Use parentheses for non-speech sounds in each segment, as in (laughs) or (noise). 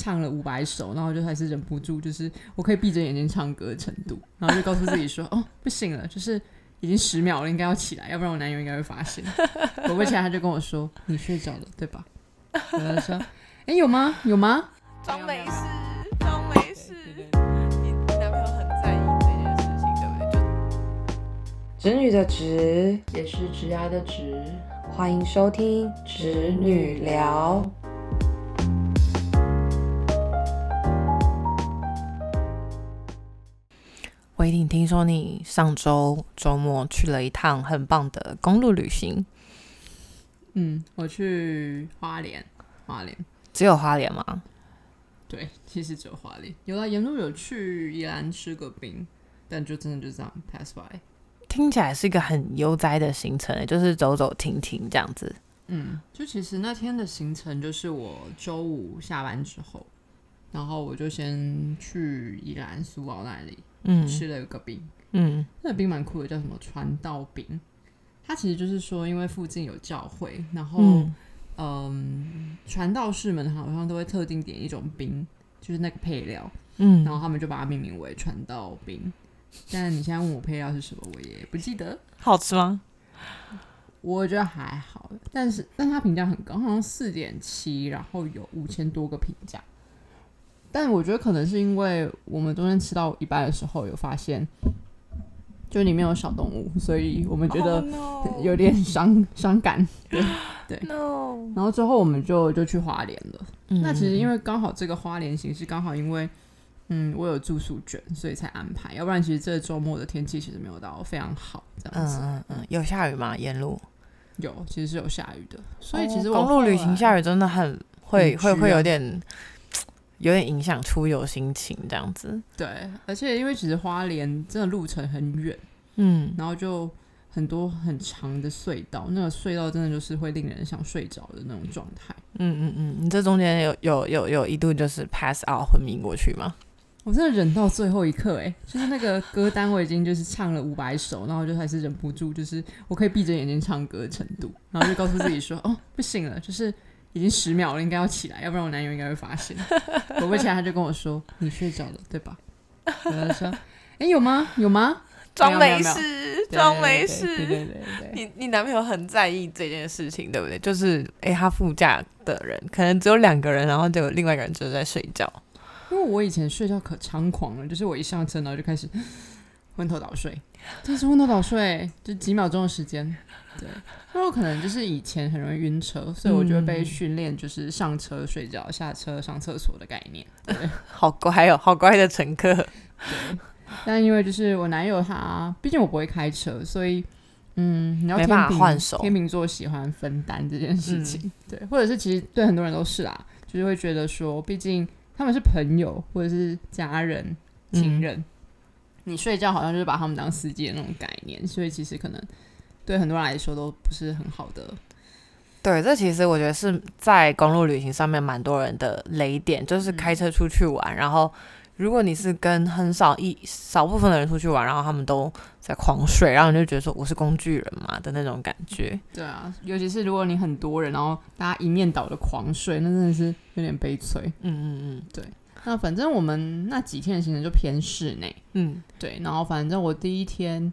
唱了五百首，然后就还是忍不住，就是我可以闭着眼睛唱歌的程度，然后就告诉自己说，哦，不行了，就是已经十秒了，应该要起来，要不然我男友应该会发现。果不其然，他就跟我说，你睡着了，对吧？我就说，哎，有吗？有吗？装没事，装没事。你男朋友很在意这件事情，对不对？直女的直，也是直牙的直，欢迎收听直女聊。我一定听说你上周周末去了一趟很棒的公路旅行。嗯，我去花莲，花莲只有花莲吗？对，其实只有花莲。有啊沿路有去宜兰吃个冰，但就真的就这样 pass by。听起来是一个很悠哉的行程，就是走走停停这样子。嗯，就其实那天的行程就是我周五下班之后，然后我就先去宜兰苏澳那里。嗯，吃了一个冰，嗯，那个冰蛮酷的，叫什么传道冰。它其实就是说，因为附近有教会，然后，嗯，传道士们好像都会特定点一种冰，就是那个配料，嗯，然后他们就把它命名为传道冰。但你现在问我配料是什么，我也不记得。好吃吗？我觉得还好，但是但它评价很高，好像四点七，然后有五千多个评价。但我觉得可能是因为我们中间吃到一半的时候有发现，就里面有小动物，所以我们觉得有点伤伤感。对对。然后之后我们就就去花莲了。那其实因为刚好这个花莲行是刚好因为嗯我有住宿卷，所以才安排。要不然其实这周末的天气其实没有到非常好这样子。嗯嗯嗯。有下雨吗？沿路有，其实是有下雨的。所以其实公路旅行下雨真的很会会会有点。有点影响出游心情这样子，对，而且因为其实花莲真的路程很远，嗯，然后就很多很长的隧道，那个隧道真的就是会令人想睡着的那种状态。嗯嗯嗯，你这中间有有有有一度就是 pass out 昏迷过去吗？我真的忍到最后一刻，哎，就是那个歌单我已经就是唱了五百首，然后就还是忍不住，就是我可以闭着眼睛唱歌的程度，然后就告诉自己说，(laughs) 哦，不行了，就是。已经十秒了，应该要起来，要不然我男友应该会发现。(laughs) 果不起来，他就跟我说：“你睡着了，对吧？”我就说：“哎，有吗？有吗？”装没事，装没事。对对对对。你你男朋友很在意这件事情，对不对？就是哎，他副驾的人可能只有两个人，然后就有另外一个人就是在睡觉。因为我以前睡觉可猖狂了，就是我一上车然后就开始 (gasps) 昏头倒睡，真是昏头倒睡，就几秒钟的时间。对，那我可能就是以前很容易晕车，所以我就会被训练，就是上车睡觉，下车上厕所的概念。对，(laughs) 好乖哦，好乖的乘客。对，(laughs) 但因为就是我男友他，毕竟我不会开车，所以嗯，你要没办法换手。天秤座喜欢分担这件事情，对，或者是其实对很多人都是啦，就是会觉得说，毕竟他们是朋友或者是家人、情人，你睡觉好像就是把他们当司机的那种概念，所以其实可能。对很多人来说都不是很好的。对，这其实我觉得是在公路旅行上面蛮多人的雷点，就是开车出去玩，然后如果你是跟很少一少部分的人出去玩，然后他们都在狂睡，然后你就觉得说我是工具人嘛的那种感觉。对啊，尤其是如果你很多人，然后大家一面倒的狂睡，那真的是有点悲催。嗯嗯嗯，对。那反正我们那几天的行程就偏室内。嗯，对。然后反正我第一天。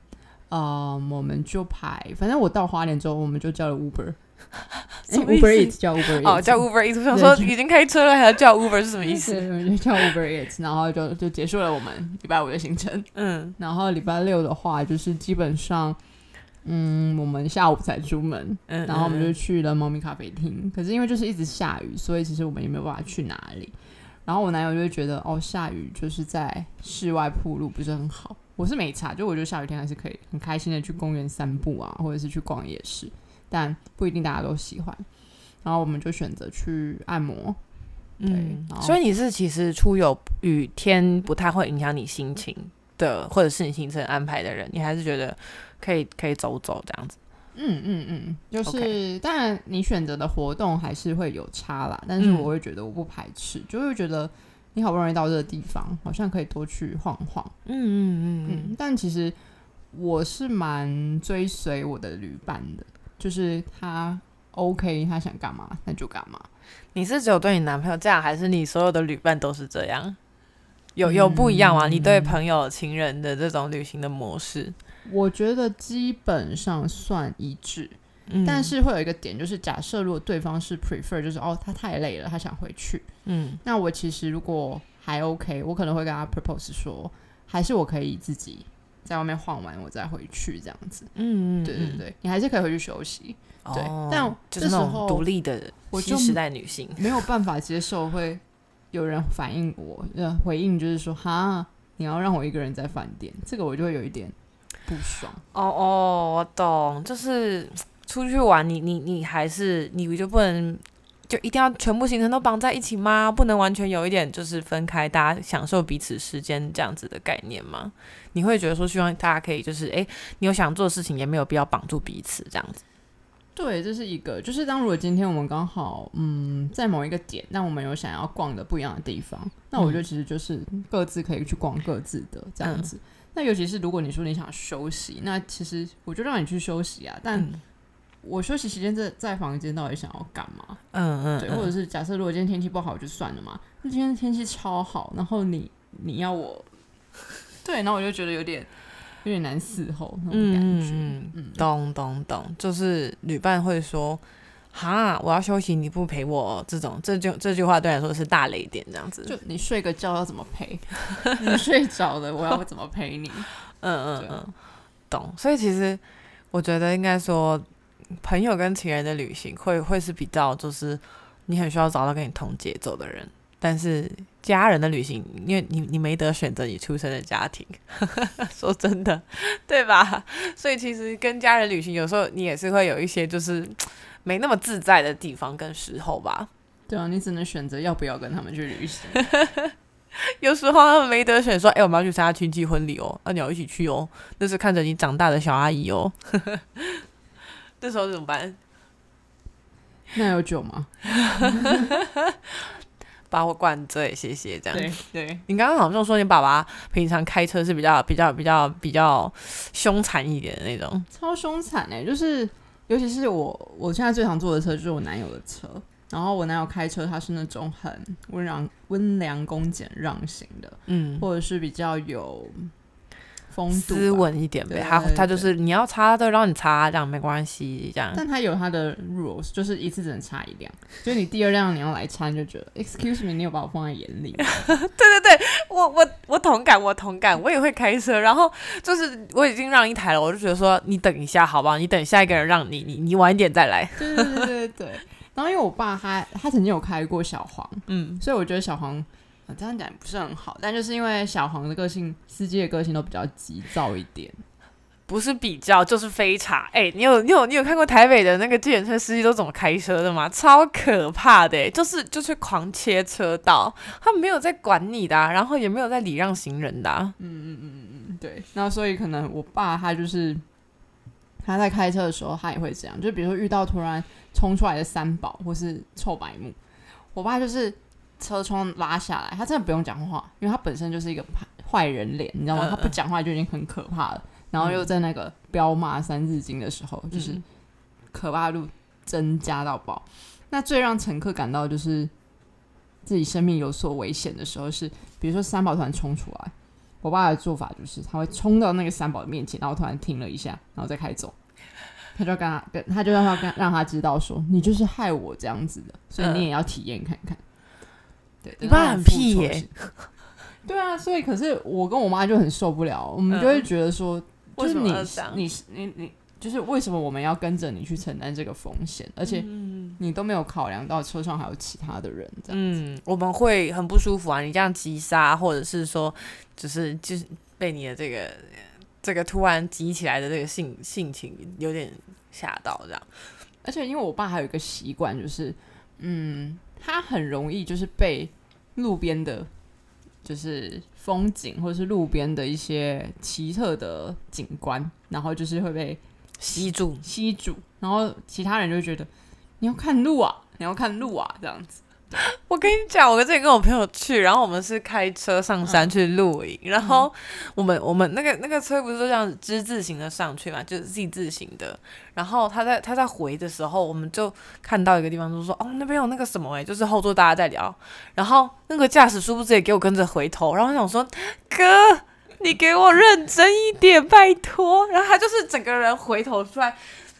呃，我们就排，反正我到花莲之后，我们就叫了 Uber，Uber (laughs) Eats 叫 Uber Eats，哦，叫 Uber Eats，我想说已经开车了，还要叫 Uber 是什么意思？就叫 Uber Eats，然后就就结束了我们礼拜五的行程。嗯，然后礼拜六的话，就是基本上，嗯，我们下午才出门，嗯然后我们就去了猫咪咖啡厅。可是因为就是一直下雨，所以其实我们也没有办法去哪里。然后我男友就会觉得，哦，下雨就是在室外铺路不是很好。我是没差，就我觉得下雨天还是可以很开心的去公园散步啊，或者是去逛夜市，但不一定大家都喜欢。然后我们就选择去按摩。嗯，所以你是其实出游雨天不太会影响你心情的，或者是你行程安排的人，你还是觉得可以可以走走这样子。嗯嗯嗯，就是当然你选择的活动还是会有差啦，但是我会觉得我不排斥，就会觉得。你好不容易到这个地方，好像可以多去晃晃。嗯嗯嗯嗯。但其实我是蛮追随我的旅伴的，就是他 OK，他想干嘛那就干嘛。你是只有对你男朋友这样，还是你所有的旅伴都是这样？有有不一样吗？你对朋友、情人的这种旅行的模式？我觉得基本上算一致，嗯。但是会有一个点，就是假设如果对方是 prefer，就是哦他太累了，他想回去，嗯。那我其实如果还 OK，我可能会跟他 propose 说，还是我可以自己在外面晃完，我再回去这样子。嗯嗯，对对对，你还是可以回去休息。对哦但这时候独立的新时代女性。没有办法接受会有人反映我，呃，回应就是说，哈，你要让我一个人在饭店，这个我就会有一点不爽。哦哦，我懂，就是 (tsk) 出去玩，你你你还是你就不能就一定要全部行程都绑在一起吗？不能完全有一点就是分开，大家享受彼此时间这样子的概念吗？你会觉得说希望大家可以就是诶，你有想做的事情，也没有必要绑住彼此这样子。对，这是一个，就是当如果今天我们刚好，嗯，在某一个点，那我们有想要逛的不一样的地方，那我觉得其实就是各自可以去逛各自的这样子。那尤其是如果你说你想休息，那其实我就让你去休息啊。但嗯我休息时间在在房间到底想要干嘛？嗯嗯，对，或者是假设如果今天天气不好就算了嘛，那今天天气超好，然后你你要我，对，然后我就觉得有点有点难伺候那种感觉。嗯嗯，懂懂懂，就是旅伴会说。哈，我要休息，你不陪我，这种这就这句话对你来说是大雷点，这样子。就你睡个觉要怎么陪？(laughs) 你睡着了，我要怎么陪你？(laughs) 嗯嗯嗯，懂。所以其实我觉得应该说，朋友跟情人的旅行会会是比较就是你很需要找到跟你同节奏的人，但是家人的旅行，因为你你没得选择你出生的家庭，(laughs) 说真的，对吧？所以其实跟家人旅行，有时候你也是会有一些就是没那么自在的地方跟时候吧。对啊，你只能选择要不要跟他们去旅行。(laughs) 有时候他们没得选，说：“哎、我们要去参加亲戚婚礼哦，那、你要一起去哦。”那是看着你长大的小阿姨哦。(laughs) 这时候怎么办？那有酒吗？(laughs) 把我灌醉，谢谢。这样，对对，你刚刚好像说你爸爸平常开车是比较比较比较比较凶残一点的那种。超凶残哎、就是尤其是我我现在最常坐的车就是我男友的车，然后我男友开车他是那种很温良温良恭俭让型的，嗯，或者是比较有风度吧斯文一点呗。他他就是你要擦都让你擦，这样没关系。这样，但他有他的 rules，就是一次只能插一辆，就是你第二辆你要来插，你就觉得 excuse me，你有把我放在眼里 (laughs) 对对对？我我我同感，我同感，我也会开车，然后就是我已经让一台了，我就觉得说你等一下，好不好？你等下一个人让你，你你晚一点再来。对对对对对。(laughs) 然后因为我爸他他曾经有开过小黄，嗯所以我觉得小黄、呃、这样讲也不是很好，但就是因为小黄的个性，司机的个性都比较急躁一点。不是比较就是非常。哎、你有你有你有看过台北的那个计程车司机都怎么开车的吗？超可怕的、欸，就是就是狂切车道，他没有在管你的啊、然后也没有在礼让行人的、啊。嗯，对。那所以可能我爸他就是他在开车的时候，他也会这样，就比如说遇到突然冲出来的三宝或是臭白目，我爸就是车窗拉下来，他真的不用讲话，因为他本身就是一个坏人脸，你知道吗？他不讲话就已经很可怕了。然后又在那个彪骂《三字经》的时候，就是嗯可怕度增加到爆。那最让乘客感到就是自己生命有所危险的时候是，比如说三宝突然冲出来，我爸的做法就是他会冲到那个三宝的面前，然后突然停了一下，然后再开走。他就跟他跟他就让他跟让他知道说，你就是害我这样子的，所以你也要体验看看。对，你爸很屁耶时 (laughs) 对啊，所以可是我跟我妈就很受不了，我们就会觉得说，就是为什么你你你你，就是为什么我们要跟着你去承担这个风险，而且你都没有考量到车上还有其他的人，这样。嗯，我们会很不舒服啊。你这样急刹，或者是说，就是就是被你的这个这个突然急起来的这个性性情有点吓到，这样。而且因为我爸还有一个习惯，就是嗯，他很容易就是被路边的，就是风景或者是路边的一些奇特的景观，然后就是会被吸住，吸住，然后其他人就会觉得你要看路啊，你要看路啊，这样子。(laughs) 我跟你讲，我之前跟我朋友去，然后我们是开车上山去露营，然后我们我们那个那个车不是都这样子之字形的上去嘛，就是 Z 字形的。然后他在他在回的时候，我们就看到一个地方，就说哦那边有那个什么哎、就是后座大家在聊，然后那个驾驶殊不知也给我跟着回头，然后我想说哥。你给我认真一点，拜托。然后他就是整个人回头出来，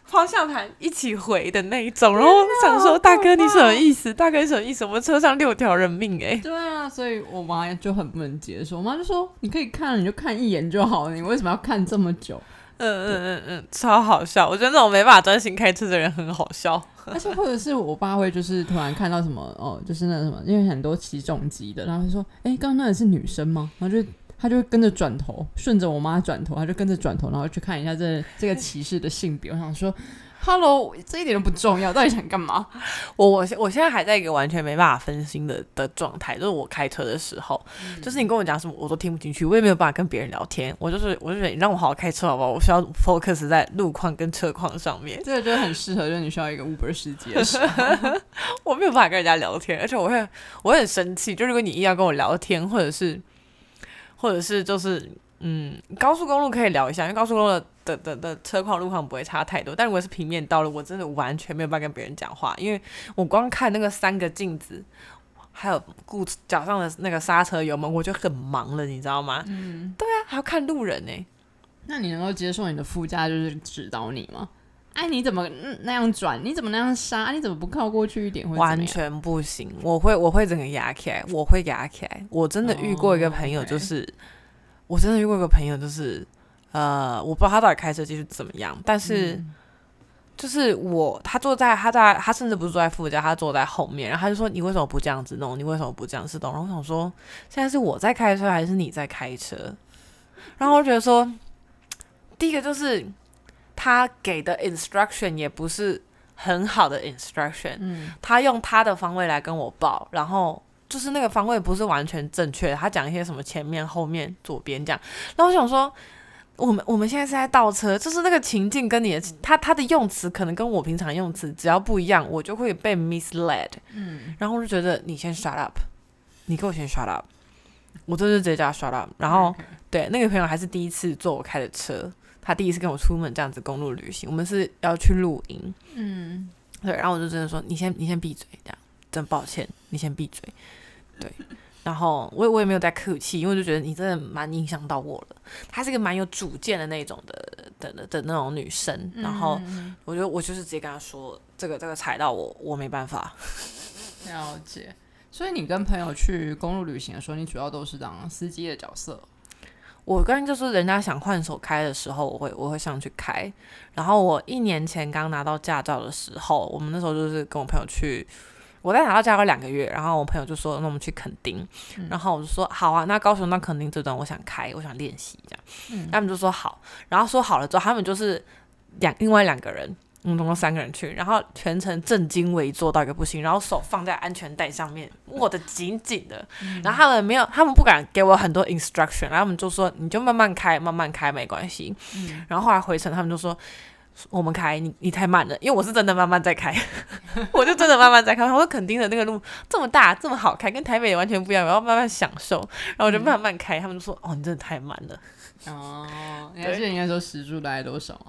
方向盘一起回的那一种。然后想说，大哥你什么意思？大哥你什么意思？我们车上六条人命哎、对啊，所以我妈就很不能接受。我妈就说：“你可以看，你就看一眼就好了，你为什么要看这么久嗯嗯嗯嗯，超好笑。我觉得那种没办法专心开车的人很好笑。？”而且或者是我爸会就是突然看到什么哦，就是那什么，因为很多起重机的，然后就说：“哎，刚刚那个是女生吗？”然后就他就会跟着转头，顺着我妈转头，他就跟着转头，然后去看一下这这个骑士的性别。我想说，Hello，这一点都不重要，到底想干嘛？我我现我现在还在一个完全没办法分心的的状态，就是我开车的时候，就是你跟我讲什么我都听不进去，我也没有办法跟别人聊天。我就是我就觉得你让我好好开车好不好？我需要 focus 在路况跟车况上面。这个就很适合，就是你需要一个 Uber 司机的时候。(laughs) 我没有办法跟人家聊天，而且我会我会很生气。就如果你硬要跟我聊天，或者是或者是就是嗯，高速公路可以聊一下，因为高速公路的的的的车况路况不会差太多。但如果是平面道路，我真的完全没有办法跟别人讲话，因为我光看那个三个镜子。还有顾脚上的那个刹车油门，我就很忙了，你知道吗？嗯，对啊，还要看路人呢、那你能够接受你的副驾就是指导你吗？哎，你怎么嗯那样转？你怎么那样刹？你怎么不靠过去一点？完全不行，我会我会整个压起来，我会压起来。我真的遇过一个朋友，就是、我真的遇过一个朋友，就是呃，我不知道他到底开车技术怎么样，但是、嗯就是我他坐在他在他甚至不是坐在副驾，他坐在后面，然后他就说你为什么不这样子弄？你为什么不这样子弄？然后我想说现在是我在开车还是你在开车？然后我就觉得说，第一个就是他给的 instruction 也不是很好的 instruction，嗯，他用他的方位来跟我报，然后就是那个方位不是完全正确的，他讲一些什么前面、后面、左边这样，然后我想说。我们我们现在是在倒车，就是那个情境跟你的他他的用词可能跟我平常用词只要不一样，我就会被 misled。嗯，然后我就觉得你先 shut up，你给我先 shut up，我就是直接叫他 shut up。然后对那个朋友还是第一次坐我开的车，他第一次跟我出门这样子公路旅行，我们是要去露营。嗯，对，然后我就真的说，你先你先闭嘴，这样，真抱歉，你先闭嘴，对。然后我也我也没有在客气，因为我就觉得你真的蛮影响到我了。她是一个蛮有主见的那种的的的的那种女生，然后我觉得我就是直接跟她说，这个这个踩到我，我没办法。(laughs) 了解。所以你跟朋友去公路旅行的时候，你主要都是当司机的角色。我跟就是人家想换手开的时候，我会我会上去开。然后我一年前刚拿到驾照的时候，我们那时候就是跟我朋友去，我在拿到驾照两个月，然后我朋友就说，那我们去垦丁，然后我就说好啊，那高雄到垦丁这段我想开，我想练习这样，他们就说好，然后说好了之后，他们就是两另外两个人。我们总共三个人去，然后全程正襟危坐到一个不行，然后手放在安全带上面，握得紧紧的。然后他们没有，他们不敢给我很多 instruction，然后他们就说你就慢慢开，慢慢开没关系。然后后来回程，他们就说我们开，你你太慢了，因为我是真的慢慢在开，(laughs) 我就真的慢慢在开。我说垦丁的那个路这么大，这么好开，跟台北也完全不一样，我要慢慢享受。然后我就慢慢开，他们就说哦，你真的太慢了。哦，你还记得应该说时速大概多少？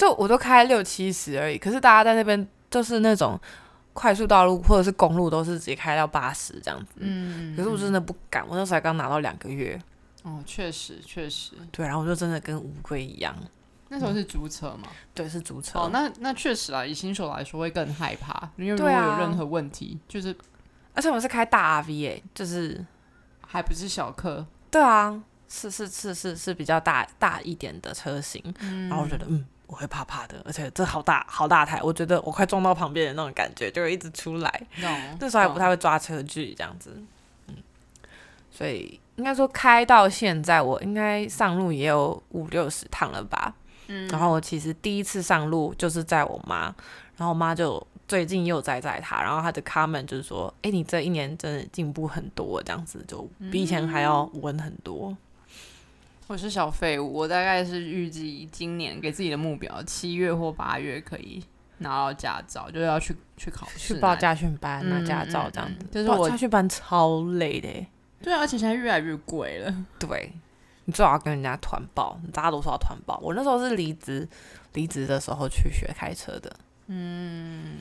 就我都开六七十而已，可是大家在那边就是那种快速道路或者是公路都是直接开到八十这样子。嗯，可是我真的不敢，我那时候才刚拿到两个月，哦，确实确实，对，然后我就真的跟乌龟一样，那时候是租车嘛。对，是租车。哦，那那确实啊，以新手来说会更害怕，因为如果有任何问题，就是而且我们是开大 RV 诶、就是还不是小客，对啊，是是是是是比较大大一点的车型，然后我觉得嗯。我会怕怕的，而且这好大好大台，我觉得我快撞到旁边的那种感觉，就会一直出来。那时候还不太会抓车距这样子，嗯，所以应该说开到现在，我应该上路也有五六十趟了吧。嗯，然后我其实第一次上路就是在我妈，然后我妈就最近又在载她，然后她的 comment 就是说，哎，你这一年真的进步很多，这样子就比以前还要稳很多。我是小废物，我大概是预计今年给自己的目标，七月或八月可以拿到驾照，就要去去考试，去报驾训班拿嗯驾照这样嗯子。嗯就是我报驾训班超累的欸，对啊，而且现在越来越贵了。(laughs) 对，你最好要跟人家团报，大家都说要团报。我那时候是离职，离职的时候去学开车的。嗯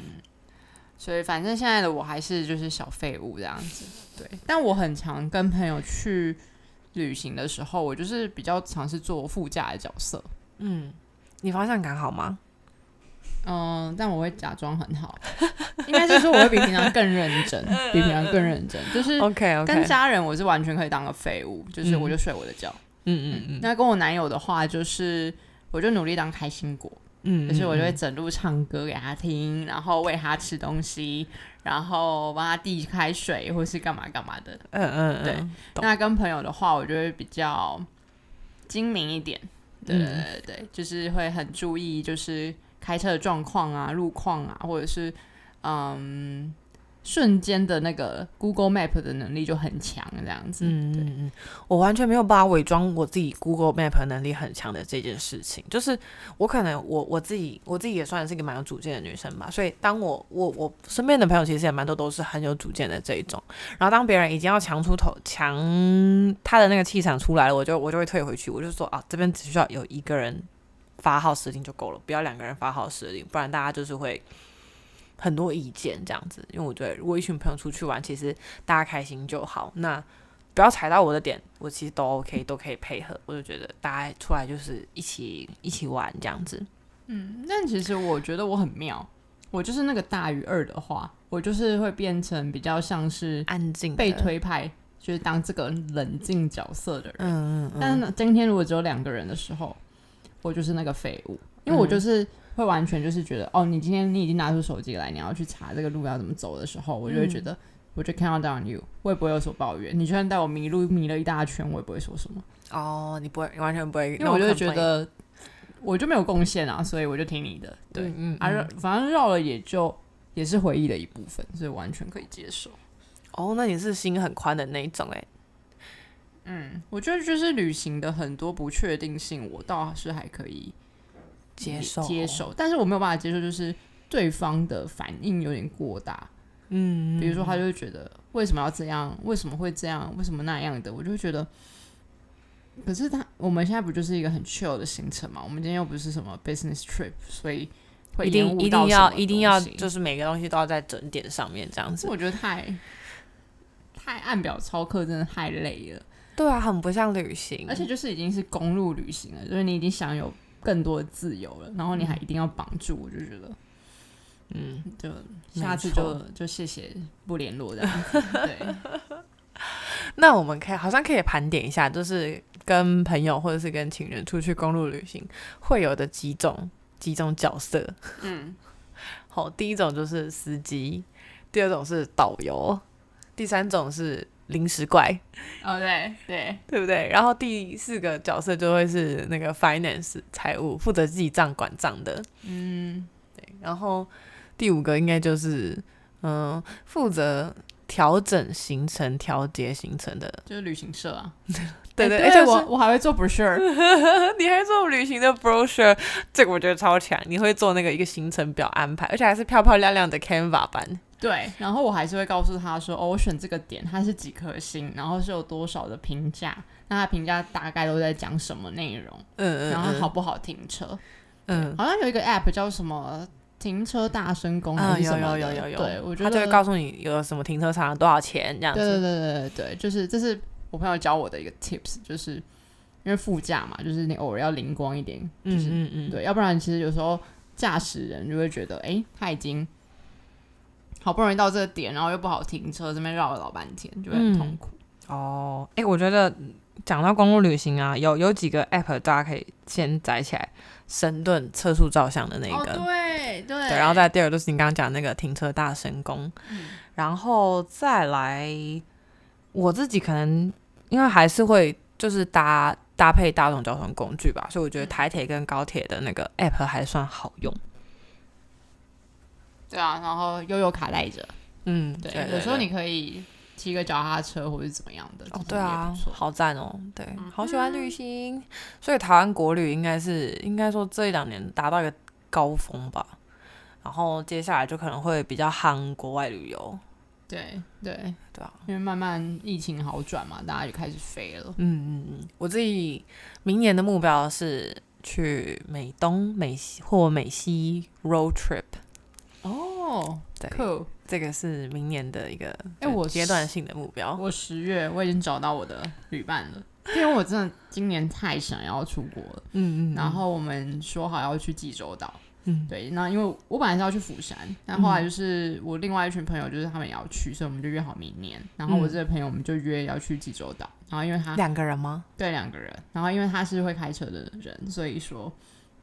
所以反正现在的我还是就是小废物这样子，对。但我很常跟朋友去旅行的时候，我就是比较尝试做副驾的角色，嗯，你方向感好吗？嗯，但我会假装很好，应该是说我会比平常更认真，(laughs) 比平常更认真。就是嗯 OK OK，跟家人，我是完全可以当个废物，就是嗯我就睡我的觉。嗯嗯嗯那跟我男友的话，就是我就努力当开心果，嗯，就是我就会嗯整路唱歌给他听，然后喂他吃东西，然后帮他递开水，或是干嘛干嘛的。嗯嗯嗯，对那跟朋友的话，我就会比较精明一点，对对对，就是会很注意，就是开车的状况啊、路况啊，或者是嗯瞬间的那个 Google Map 的能力就很强，这样子。嗯嗯嗯，我完全没有办法伪装我自己 Google Map 能力很强的这件事情。就是我可能我我自己我自己也算是一个蛮有主见的女生吧，所以当我我我身边的朋友其实也蛮多都是很有主见的这一种。然后当别人已经要强出头强他的那个气场出来了，我就我就会退回去，我就说啊，这边只需要有一个人发号施令就够了，不要两个人发号施令，不然大家就是会。很多意见这样子，因为我觉得如果一群朋友出去玩，其实大家开心就好。那不要踩到我的点，我其实都 OK，都可以配合。我就觉得大家出来就是一起一起玩这样子。嗯，但其实我觉得我很妙，我就是那个大于二的话，我就是会变成比较像是安静被，推派，就是当这个冷静角色的人。嗯嗯嗯，但，今天如果只有两个人的时候，我就是那个废物，因为我就是会完全就是觉得，哦，你今天你已经拿出手机来，你要去查这个路要怎么走的时候，我就会觉得，我就 count down you，我也不会有所抱怨。你就算带我迷路迷了一大圈，我也不会说什么，哦，你不会，你完全不会，因为我就觉，得我就没有贡献啊，所以我就听你的。对，嗯啊，反正绕了也就也是回忆的一部分，所以完全可以接受。哦，那你是心很宽的那一种哎、嗯，我觉得就是旅行的很多不确定性，我倒是还可以接受接，受，但是我没有办法接受，就是对方的反应有点过大。嗯，比如说，他就会觉得为什么要这样？为什么会这样？为什么那样的？我就会觉得，可是他我们现在不就是一个很 chill 的行程嘛？我们今天又不是什么 business trip，所以会一定一定要一定要就是每个东西都要在整点上面这样子。我觉得太太按表操课，真的太累了。对啊，很不像旅行，而且就是已经是公路旅行了，就是你已经享有更多的自由了，然后你还一定要绑住，我就觉得。嗯，就下次就就谢谢不联络这样。(laughs) 对，那我们可以好像可以盘点一下，就是跟朋友或者是跟情人出去公路旅行会有的几种几种角色。嗯，(laughs) 好，第一种就是司机，第二种是导游，第三种是临时怪，哦对对，对不对？然后第四个角色就会是那个 finance 财务，负责记账管账的。嗯，对然后第五个应该就是嗯，负责调整行程、调节行程的。就是旅行社啊。对 (laughs) 对，欸而且我我还会做 brochure，(laughs) 你还做旅行的 brochure，这个我觉得超强。你会做那个一个行程表安排，而且还是漂漂亮亮的 Canva 版。对，然后我还是会告诉他说，哦，我选这个点它是几颗星，然后是有多少的评价，那他评价大概都在讲什么内容，嗯嗯，然后嗯好不好停车。嗯。好像有一个 app 叫什么停车大声公啊，有还是什么的、有有有有，对我觉得他就会告诉你有什么停车场多少钱这样子对子。对对对对，就是这是我朋友教我的一个 tips，就是因为副驾嘛，就是你偶尔要灵光一点，就是、嗯嗯嗯，对，要不然其实有时候驾驶人就会觉得，哎、他已经好不容易到这个点，然后又不好停车，这边绕了老半天，就会很痛苦。哦，哎、我觉得讲到公路旅行啊，有有几个 app 大家可以先载起来，神盾测速照相的那哦，个，对对。对，然后再第二就是你刚刚讲那个停车大神功，嗯。然后再来我自己可能因为还是会就是搭搭配大众交通工具吧，所以我觉得台铁跟高铁的那个 app 还算好用。对啊，然后悠悠卡带着，嗯，对，对有时候你可以骑个脚踏车或者怎么样的，哦对啊好赞哦，对，嗯好喜欢旅行，所以台湾国旅应该是应该说这一两年达到一个高峰吧，然后接下来就可能会比较夯国外旅游，对对对啊，因为慢慢疫情好转嘛，大家就开始飞了。嗯嗯嗯，我自己明年的目标是去美东、美西或美西 road trip，哦，对，酷！这个是明年的一个哎我阶段性的目标。我十月我已经找到我的旅伴了，因为我真的今年太想要出国了。嗯嗯，然后我们说好要去济州岛，嗯对，那因为我本来是要去釜山，但后来就是我另外一群朋友就是他们也要去，所以我们就约好明年。然后我这个朋友我们就约要去济州岛，然后因为他两个人吗？对两个人，然后因为他是会开车的人，所以说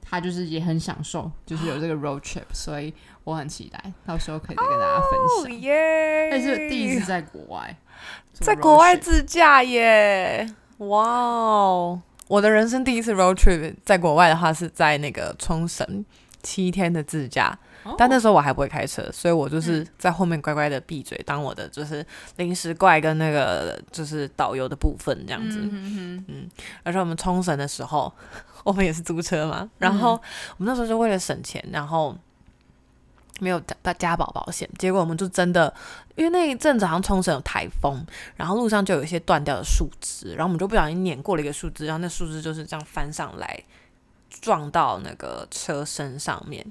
他就是也很享受，就是有这个 (gasps) road trip，所以我很期待到时候可以再跟大家分享。耶！但是第一次在国外，在国外自驾耶！哇哦，我的人生第一次 road trip 在国外的话是在那个冲绳七天的自驾，但那时候我还不会开车，所以我就是在后面乖乖的闭嘴，当我的就是临时怪跟那个就是导游的部分这样子。嗯哼哼而且我们冲绳的时候，我们也是租车嘛，然后我们那时候就为了省钱，然后没有加加保保险，结果我们就真的因为那一阵子好像冲绳有台风，然后路上就有一些断掉的树枝，然后我们就不小心碾过了一个树枝，然后那树枝就是这样翻上来撞到那个车身上面。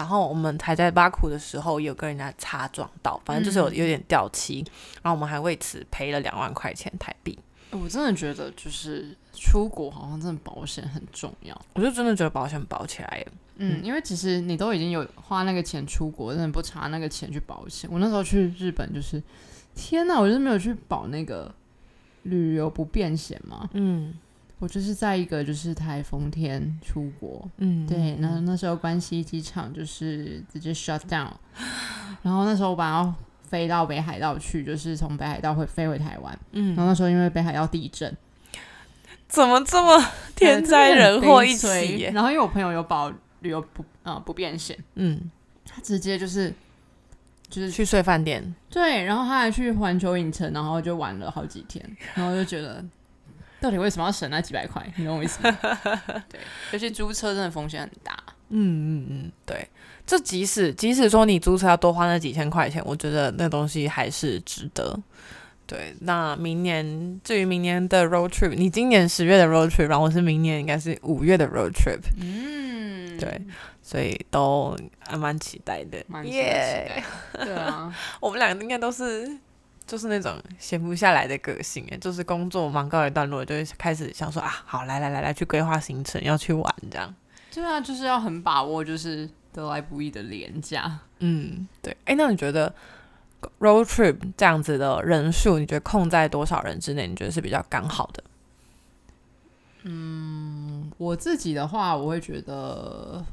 然后我们还在巴库的时候，有跟人家擦撞到，反正就是有有点掉漆，然后我们还为此赔了两万块钱台币。我真的觉得就是出国好像真的保险很重要。我就真的觉得保险保起来耶，嗯，因为其实你都已经有花那个钱出国，真的不差那个钱去保险。我那时候去日本就是，天哪，我就是没有去保那个旅游不便险嘛。嗯我就是在一个就是台风天出国，嗯，对，那那时候关西机场就是直接 shut down，然后那时候我本来要飞到北海道去，就是从北海道会飞回台湾，嗯。然后那时候因为北海道地震，(laughs) 怎么这么 (laughs) 天灾人祸一起？然后因为我朋友有保旅游不呃不便险，嗯，他直接就是就是去睡饭店，对，然后他还去环球影城，然后就玩了好几天，然后就觉得到底为什么要省那几百块？你懂我意思吗？对，尤其租车真的风险很大。嗯嗯嗯，对。这即使即使说你租车要多花那几千块钱，我觉得那东西还是值得。对，那明年至于明年的 road trip，你今年十月的 road trip，然后我是明年应该是五月的 road trip，嗯，对，所以都还蛮期待的。蛮期耶待。对啊，(laughs) 我们两个应该都是就是那种闲不下来的个性，哎，就是工作忙告一段落，就会开始想说啊，好，来来来来去规划行程，要去玩这样。对啊，就是要很把握，就是得来不易的廉价。嗯，对。哎，那你觉得 road trip 这样子的人数，你觉得控在多少人之内？你觉得是比较刚好的？嗯我自己的话，我会觉得，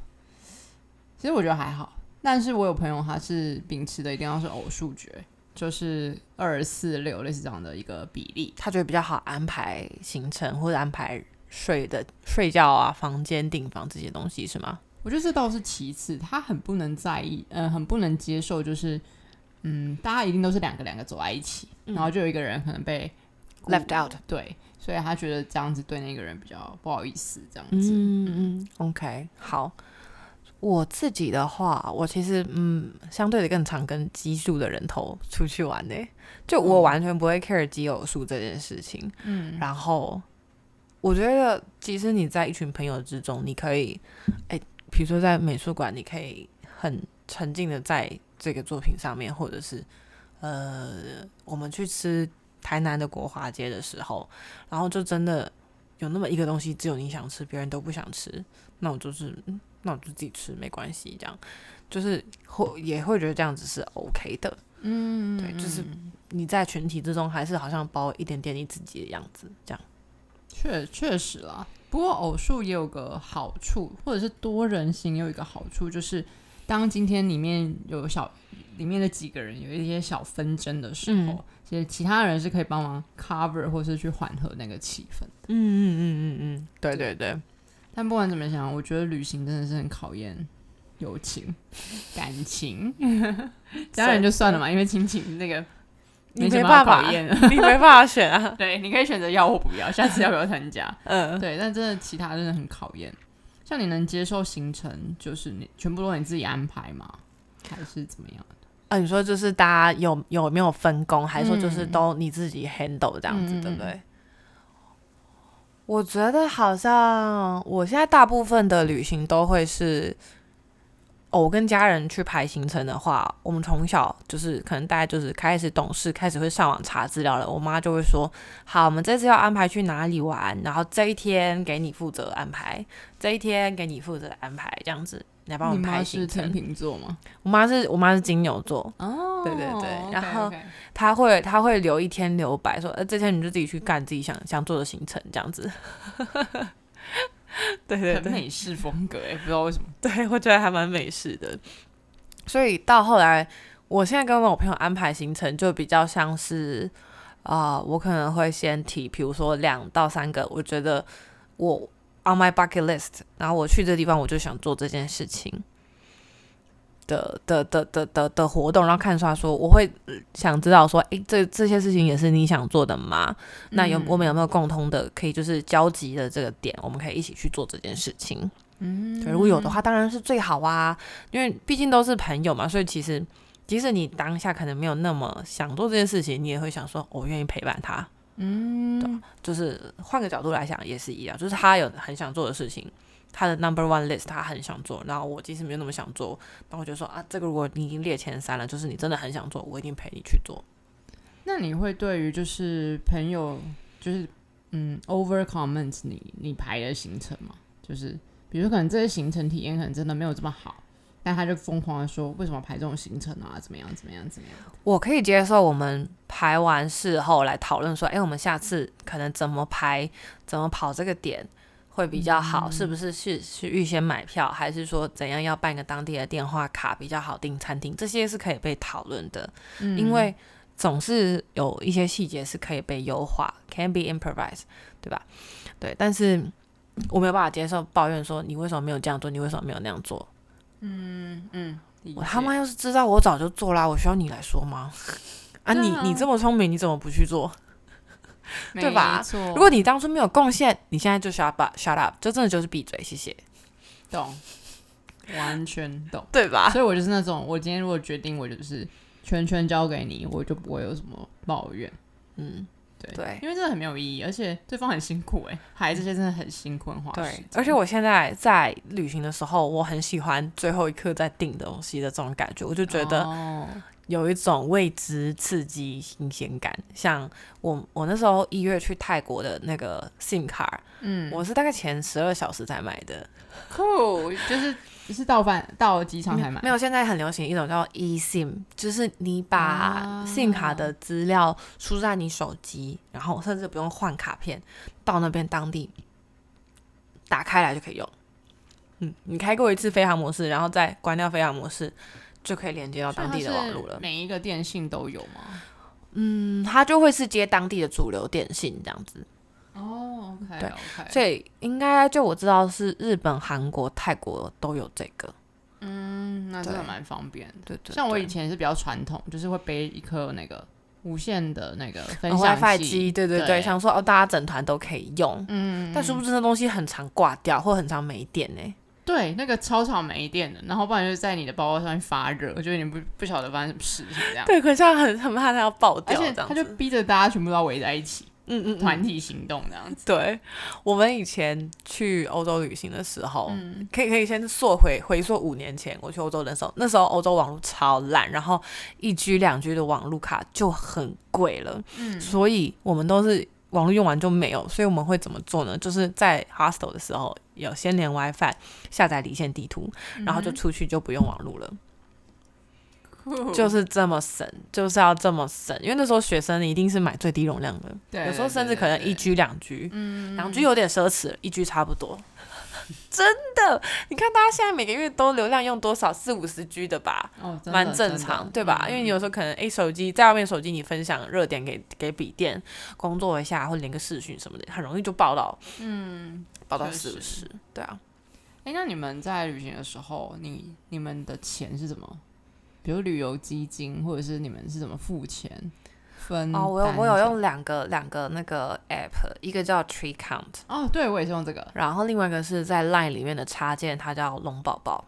其实我觉得还好，但是我有朋友他是秉持的一定要是偶数决，就是二四六类似这样的一个比例。他觉得比较好安排行程或者安排睡的睡觉啊、房间订房这些东西是吗？我觉得这倒是其次，他很不能在意，呃，很不能接受，就是，嗯，大家一定都是两个两个走在一起，嗯然后就有一个人可能被 Left out 对，所以他觉得这样子对那个人比较不好意思，这样子。嗯嗯，OK，好。我自己的话，我其实嗯，相对的更常跟奇数的人头出去玩呢、就我嗯。完全不会 care 奇偶数这件事情。嗯，然后我觉得，其实你在一群朋友之中，你可以，哎，比如说在美术馆，你可以很沉浸的在这个作品上面，或者是呃，我们去吃台南的国华街的时候，然后就真的有那么一个东西，只有你想吃，别人都不想吃，那我就是，嗯那我就自己吃，没关系，这样就是会也会觉得这样子是 OK 的。嗯，对就是嗯你在群体之中，还是好像包一点点你自己的样子，这样。确确实啦。不过偶数也有个好处，或者是多人行也有一个好处，就是当今天里面有小里面的几个人有一些小纷争的时候，嗯其实其他人是可以帮忙 cover 或是去缓和那个气氛。嗯嗯嗯嗯嗯，对对对，但不管怎么想，我觉得旅行真的是很考验友情、(laughs) 感情。(laughs) 家人就算了嘛，因为亲情那个你没办法考验。(laughs) 你没办法选啊。对，你可以选择要或不要，下次要不要参加？嗯，对，但真的其他真的很考验。像你能接受行程，就是你全部都你自己安排吗？还是怎么样？啊，你说就是大家有有没有分工，还是说就是嗯都你自己 handle 这样子，对不对？我觉得好像我现在大部分的旅行都会是，我跟家人去排行程的话，我们从小就是可能大家就是开始懂事，开始会上网查资料了。我妈就会说：“好，我们这次要安排去哪里玩，然后这一天给你负责安排，这一天给你负责安排，这样子，来帮我你们排妈是天座吗？”我妈是我妈是金牛座，哦对对对然后他会她会留一天留白，说呃这天你就自己去干自己想想做的行程这样子。(laughs) 对对对很美式风格哎，不知道为什么。(laughs) 对，我觉得还蛮美式的。所以到后来，我现在跟我朋友安排行程就比较像是，啊、我可能会先提，比如说两到三个，我觉得我 on my bucket list，然后我去这地方我就想做这件事情。的的的的的的活动，然后看出来说，我会呃想知道说，诶，这这些事情也是你想做的吗？那有嗯我们有没有共通的可以就是交集的这个点，我们可以一起去做这件事情？嗯对，如果有的话，当然是最好啊，因为毕竟都是朋友嘛，所以其实即使你当下可能没有那么想做这件事情，你也会想说，我愿意陪伴他。嗯，就是换个角度来想，也是一样，就是他有很想做的事情，他的 number one list 他很想做，然后我即使没有那么想做，那我就说啊，这个如果你已经列前三了，就是你真的很想做，我一定陪你去做。那你会对于就是朋友就是嗯 over comment 你你排的行程吗？就是比如说可能这些行程体验可能真的没有这么好，但他就疯狂的说为什么排这种行程啊？怎么样怎么样怎么样？我可以接受我们排完事后来讨论说，哎，我们下次可能怎么排，怎么跑这个点会比较好？是不是是是预先买票，还是说怎样要办个当地的电话卡比较好订餐厅？这些是可以被讨论的，嗯因为总是有一些细节是可以被优化，can be improvised，对吧？对，但是我没有办法接受抱怨说你为什么没有这样做，你为什么没有那样做？嗯嗯，我他妈要是知道，我早就做啦，我需要你来说吗？(laughs) 啊，你你这么聪明，你怎么不去做？(laughs) 对吧错如果你当初没有贡献，你现在就 shut up shut up，就真的就是闭嘴，谢谢，懂，完全懂。对吧？所以我就是那种，我今天如果决定我就是全权交给你，我就不会有什么抱怨。嗯，对对因为真的很没有意义，而且对方很辛苦哎、排这些真的很辛苦，很花时对间。，而且我现在在旅行的时候，我很喜欢最后一刻在订东西的这种感觉，我就觉得哦有一种未知、刺激、新鲜感。像我我那时候一月去泰国的那个 SIM 卡，嗯，我是大概前十二小时才买的。酷，就是是到饭到机场才买，没有，现在很流行一种叫 eSIM，就是你把啊 SIM 卡的资料输在你手机，然后甚至不用换卡片，到那边当地打开来就可以用。嗯，你开过一次飞行模式，然后再关掉飞行模式，就可以连接到当地的网络了。每一个电信都有吗？嗯，它就会是接当地的主流电信这样子，哦，OK，对 OK，所以应该就我知道是日本、韩国、泰国都有这个。嗯，那真的蛮方便的。对对，像我以前是比较传统，就是会背一颗那个无线的那个分哦享机，对对对，对想说哦，大家整团都可以用。嗯，但殊不知那东西很常挂掉，或很常没电呢、对，那个超常没电的，然后不然就是在你的包包上面发热，我觉得你不不晓得发生什么事情这样。对，可是很很怕它要爆而掉。他就逼着大家全部都要围在一起，嗯嗯团、嗯，体行动这样子。对。我们以前去欧洲旅行的时候，嗯，可以可以先溯回回溯五年前，我去欧洲的时候，那时候欧洲网络超烂，然后一 G 两 G 的网络卡就很贵了，嗯所以我们都是网络用完就没有，所以我们会怎么做呢？就是在 hostel 的时候有先连 WiFi，下载离线地图，然后就出去就不用网络了。酷 (laughs) 就是这么省，就是要这么省，因为那时候学生一定是买最低容量的，对有时候甚至可能一对对 G 两 G，嗯两 G 有点奢侈，一 G 差不多。(laughs) 真的，你看大家现在每个月都流量用多少？四五十 G 的吧，哦，蛮正常，对吧？嗯因为你有时候可能诶手机在外面手机你分享热点给给笔电工作一下，或连个视讯什么的，很容易就爆到嗯，爆到四五十，对啊。哎、那你们在旅行的时候，你你们的钱是怎么？比如旅游基金，或者是你们是怎么付钱？分哦，我有我有用两个两个那个 app，一个叫 Tree Count，哦，对我也是用这个然后另外一个是在 Line 里面的插件，它叫龙宝宝。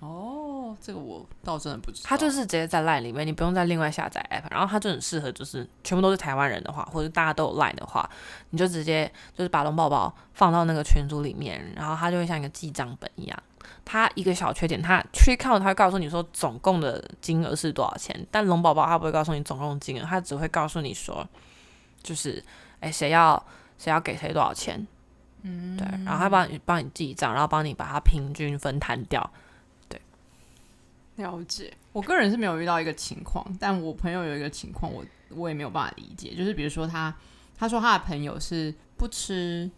哦，哦，这个我倒真的不知道。它就是直接在 LINE 里面，你不用再另外下载 app，然后它就很适合，就是全部都是台湾人的话，或者大家都有 LINE 的话，你就直接就是把龙宝宝放到那个群组里面，然后它就会像一个记账本一样。它一个小缺点，它 t r count 它会告诉你说总共的金额是多少钱，但龙宝宝它不会告诉你总共金额，它只会告诉你说，就是哎谁要谁要给谁多少钱，嗯，对，然后它帮你帮你记账，然后帮你把它平均分摊掉。对。了解，我个人是没有遇到一个情况，但我朋友有一个情况，我我也没有办法理解，就是比如说他他说他的朋友是不吃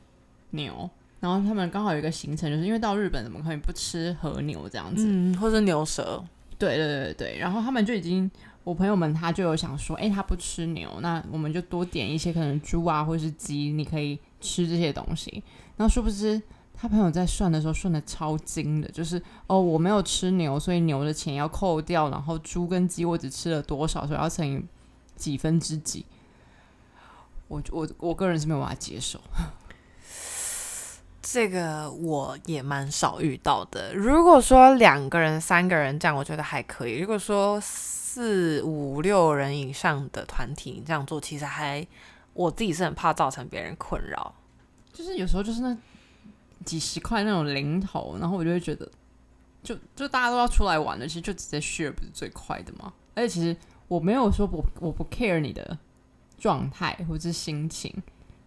牛，然后他们刚好有一个行程，就是因为到日本怎么可以不吃和牛这样子，嗯，或者牛舌，对对对对，然后他们就已经，我朋友们他就有想说，哎，他不吃牛，那我们就多点一些可能猪啊或者是鸡，你可以吃这些东西，然后殊不知。他朋友在算的时候算的超精的，就是哦，我没有吃牛，所以牛的钱要扣掉，然后猪跟鸡我只吃了多少，所以要乘以几分之几。我我我个人是没有办法接受，这个我也蛮少遇到的。如果说两个人、三个人这样，我觉得还可以；如果说四五六人以上的团体，这样做其实还，我自己是很怕造成别人困扰。就是有时候就是那。几十块那种零头，然后我就会觉得，就就大家都要出来玩的，其实就直接 share 不是最快的吗？而且其实我没有说我我不 care 你的状态或者是心情，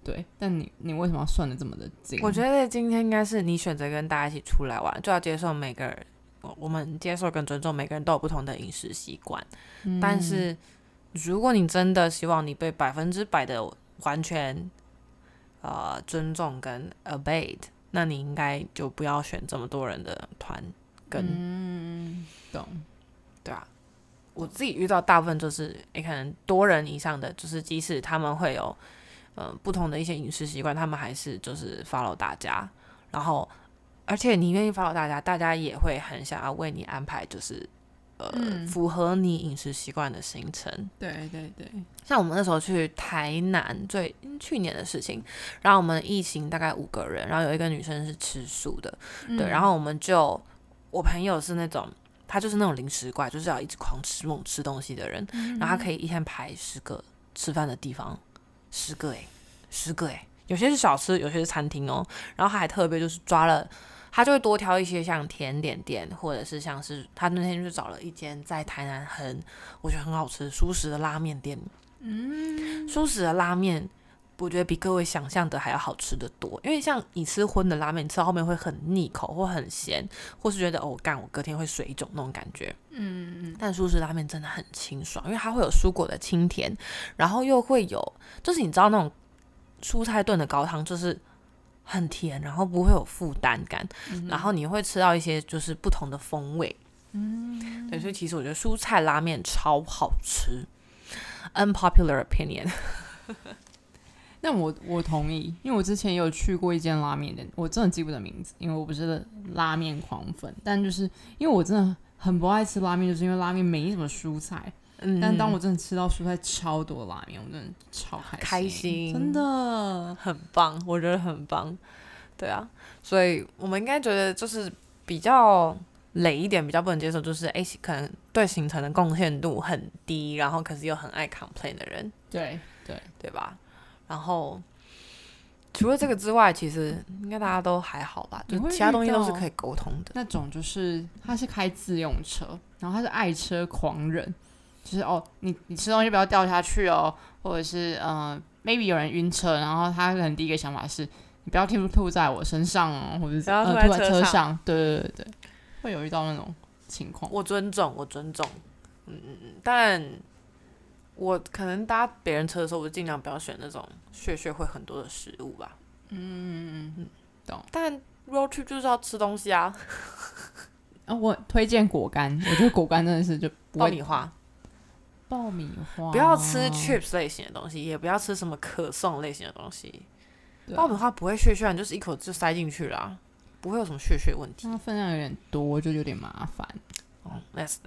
对，但你你为什么要算的这么的精？我觉得今天应该是你选择跟大家一起出来玩，就要接受每个人，我们接受跟尊重每个人都有不同的饮食习惯。但是如果你真的希望你被百分之百的完全呃尊重跟 obeyed。那你应该就不要选这么多人的团跟，嗯，懂，对啊，我自己遇到大部分就是，也可能多人以上的，就是即使他们会有，嗯，不同的一些饮食习惯，他们还是就是 follow 大家，然后，而且你愿意 follow 大家，大家也会很想要为你安排，就是。呃，符合你饮食习惯的行程。对对对，像我们那时候去台南，最去年的事情，然后我们一行大概五个人，然后有一个女生是吃素的，对，然后我们就，我朋友是那种，他就是那种零食怪，就是要一直狂吃猛吃东西的人，然后他可以一天排十个吃饭的地方，十个诶，十个诶，有些是小吃，有些是餐厅哦，然后他还特别就是抓了。他就会多挑一些像甜点店，或者是像是他那天就找了一间在台南很我觉得很好吃舒食的拉面店。嗯，舒食的拉面，我觉得比各位想象的还要好吃的多。因为像你吃荤的拉面，吃到后面会很腻口，或很咸，或是觉得哦干，我隔天会水肿那种感觉。嗯嗯。但舒食拉面真的很清爽，因为它会有蔬果的清甜，然后又会有，就是你知道那种蔬菜炖的高汤，就是。很甜，然后不会有负担感，然后你会吃到一些就是不同的风味。嗯，对，所以其实我觉得蔬菜拉面超好吃。Unpopular opinion。(laughs) 那我我同意，因为我之前也有去过一间拉面店，我真的记不得名字，因为我不是拉面狂粉。但就是因为我真的很不爱吃拉面，就是因为拉面没什么蔬菜。嗯但当我真的吃到蔬菜超多拉面，我真的超开心，真的很棒，我觉得很棒。对啊，所以我们应该觉得就是比较累一点，比较不能接受，就是哎，可能对行程的贡献度很低，然后可是又很爱 complain 的人，对对对吧？然后除了这个之外，其实应该大家都还好吧？就其他东西都是可以沟通的。那种就是他是开自用车，然后他是爱车狂人。就是哦，你你吃东西不要掉下去哦，或者是嗯，maybe 有人晕车，然后他可能第一个想法是，你不要吐吐在我身上哦，或者是吐在车上，对对对对，会有遇到那种情况。我尊重，我尊重，嗯嗯嗯，但我可能搭别人车的时候，我就尽量不要选那种血血会很多的食物吧。嗯嗯嗯嗯，懂。但 road trip 就是要吃东西啊。啊，我推荐果干，我觉得果干真的是就爆米花。爆米花，不要吃 chips 类型的东西，也不要吃什么可颂类型的东西。爆米花不会血血，你就是一口就塞进去了，不会有什么血血问题。它分量有点多，就有点麻烦。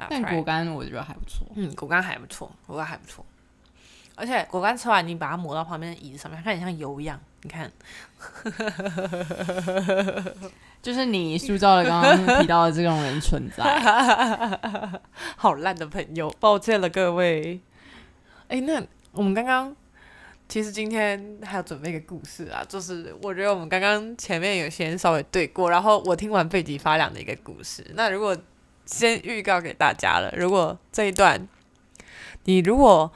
但果干我觉得还不错。嗯，果干还不错，果干还不错。而且果干吃完，你把它抹到旁边的椅子上面，看起来像油一样。你看，(laughs) 就是你塑造了刚刚提到的这种人存在。(laughs) 好烂的朋友，抱歉了各位。哎、那我们刚刚其实今天还要准备一个故事啊，就是我觉得我们刚刚前面有先稍微对过，然后我听完背脊发凉的一个故事。那如果先预告给大家了，如果这一段你如果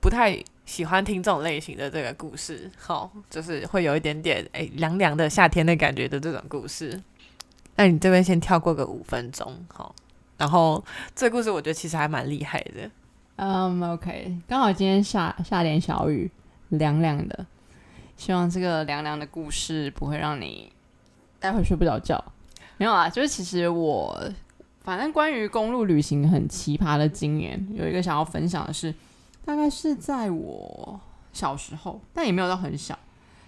不太喜欢听这种类型的这个故事，好，就是会有一点点哎凉凉的夏天的感觉的这种故事，那你这边先跳过个五分钟，好。然后这个故事我觉得其实还蛮厉害的，嗯、o k 刚好今天下下点小雨，凉凉的。希望这个凉凉的故事不会让你待会睡不着觉。没有啊，就是其实我反正关于公路旅行很奇葩的经验，有一个想要分享的是，大概是在我小时候，但也没有到很小，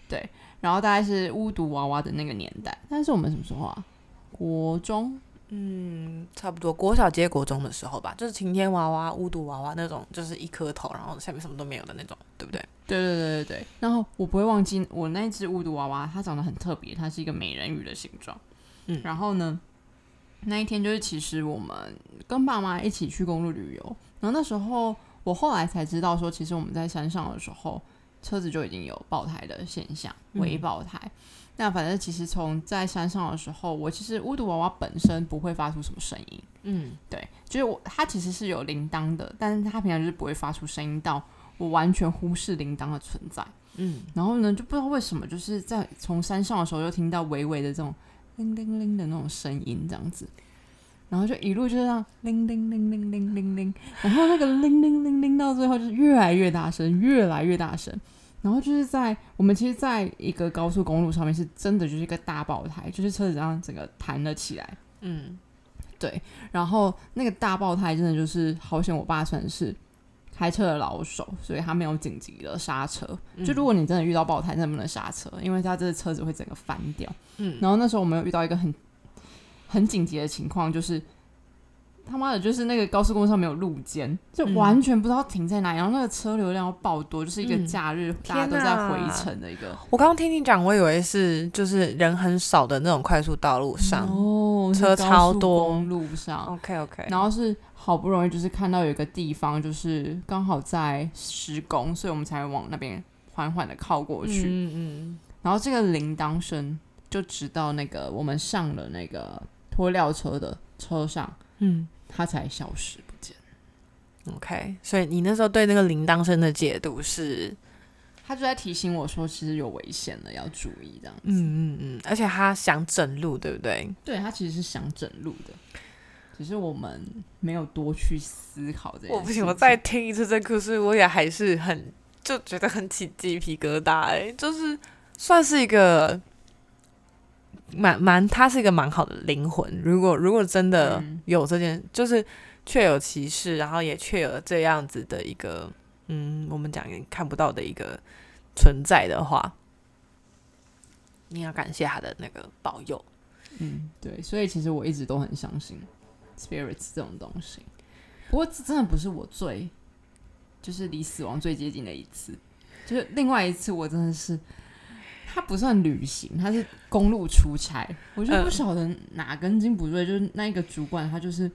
对，然后大概是巫毒娃娃的那个年代，但是我们什么时候啊？国中嗯，差不多国小接国中的时候吧，就是晴天娃娃、巫毒娃娃那种，就是一颗头，然后下面什么都没有的那种，对不对？对对对对对，然后我不会忘记我那只巫毒娃娃，它长得很特别，它是一个美人鱼的形状。嗯然后呢，那一天就是其实我们跟爸妈一起去公路旅游，然后那时候我后来才知道说，其实我们在山上的时候，车子就已经有爆胎的现象，嗯微爆胎。那反正其实从在山上的时候，我其实巫毒娃娃本身不会发出什么声音，嗯对，就是我它其实是有铃铛的，但是它平常就是不会发出声音到我完全忽视铃铛的存在。嗯，然后呢，就不知道为什么，就是在从山上的时候，就听到微微的这种铃铃铃的那种声音，这样子，然后就一路就这样铃铃铃铃铃铃铃，然后那个铃铃铃铃到最后就是越来越大声，越来越大声。然后就是在我们其实在一个高速公路上面，是真的就是一个大爆胎，就是车子这样整个弹了起来。嗯对然后那个大爆胎真的就是好险，我爸算是开车的老手，所以他没有紧急的刹车。就如果你真的遇到爆胎，真的不能刹车，因为他这个车子会整个翻掉。嗯然后那时候我们有遇到一个很很紧急的情况，就是他妈的，就是那个高速公路上没有路肩，就嗯完全不知道停在哪里，然后那个车流量爆多，就是一个嗯假日、大家都在回程的一个。我刚刚听你讲，我以为是就是人很少的那种快速道路上。哦，车超多公路上，OK OK，然后是好不容易就是看到有一个地方就是刚好在施工，所以我们才往那边缓缓的靠过去。嗯嗯然后这个铃铛声就直到那个我们上了那个拖吊车的车上，嗯它才消失不见。嗯，OK。所以你那时候对那个铃铛声的解读是，他就在提醒我说，其实有危险了，要注意这样子。嗯嗯嗯，而且他想整路，对不对？对他其实是想整路的，只是我们没有多去思考。我不行，我再听一次这故事，我也还是很就觉得很起鸡皮疙瘩哎、就是算是一个蛮蛮，他是一个蛮好的灵魂。如果如果真的嗯有这件，就是确有其事，然后也确有这样子的一个，嗯，我们讲也看不到的一个存在的话，你要感谢他的那个保佑。嗯，对，所以其实我一直都很相信 spirits 这种东西。不过这真的不是我最，就是离死亡最接近的一次。就是另外一次，我真的是，它不算旅行，他是公路出差。我就不嗯晓得哪根筋不对，就是那一个主管他就是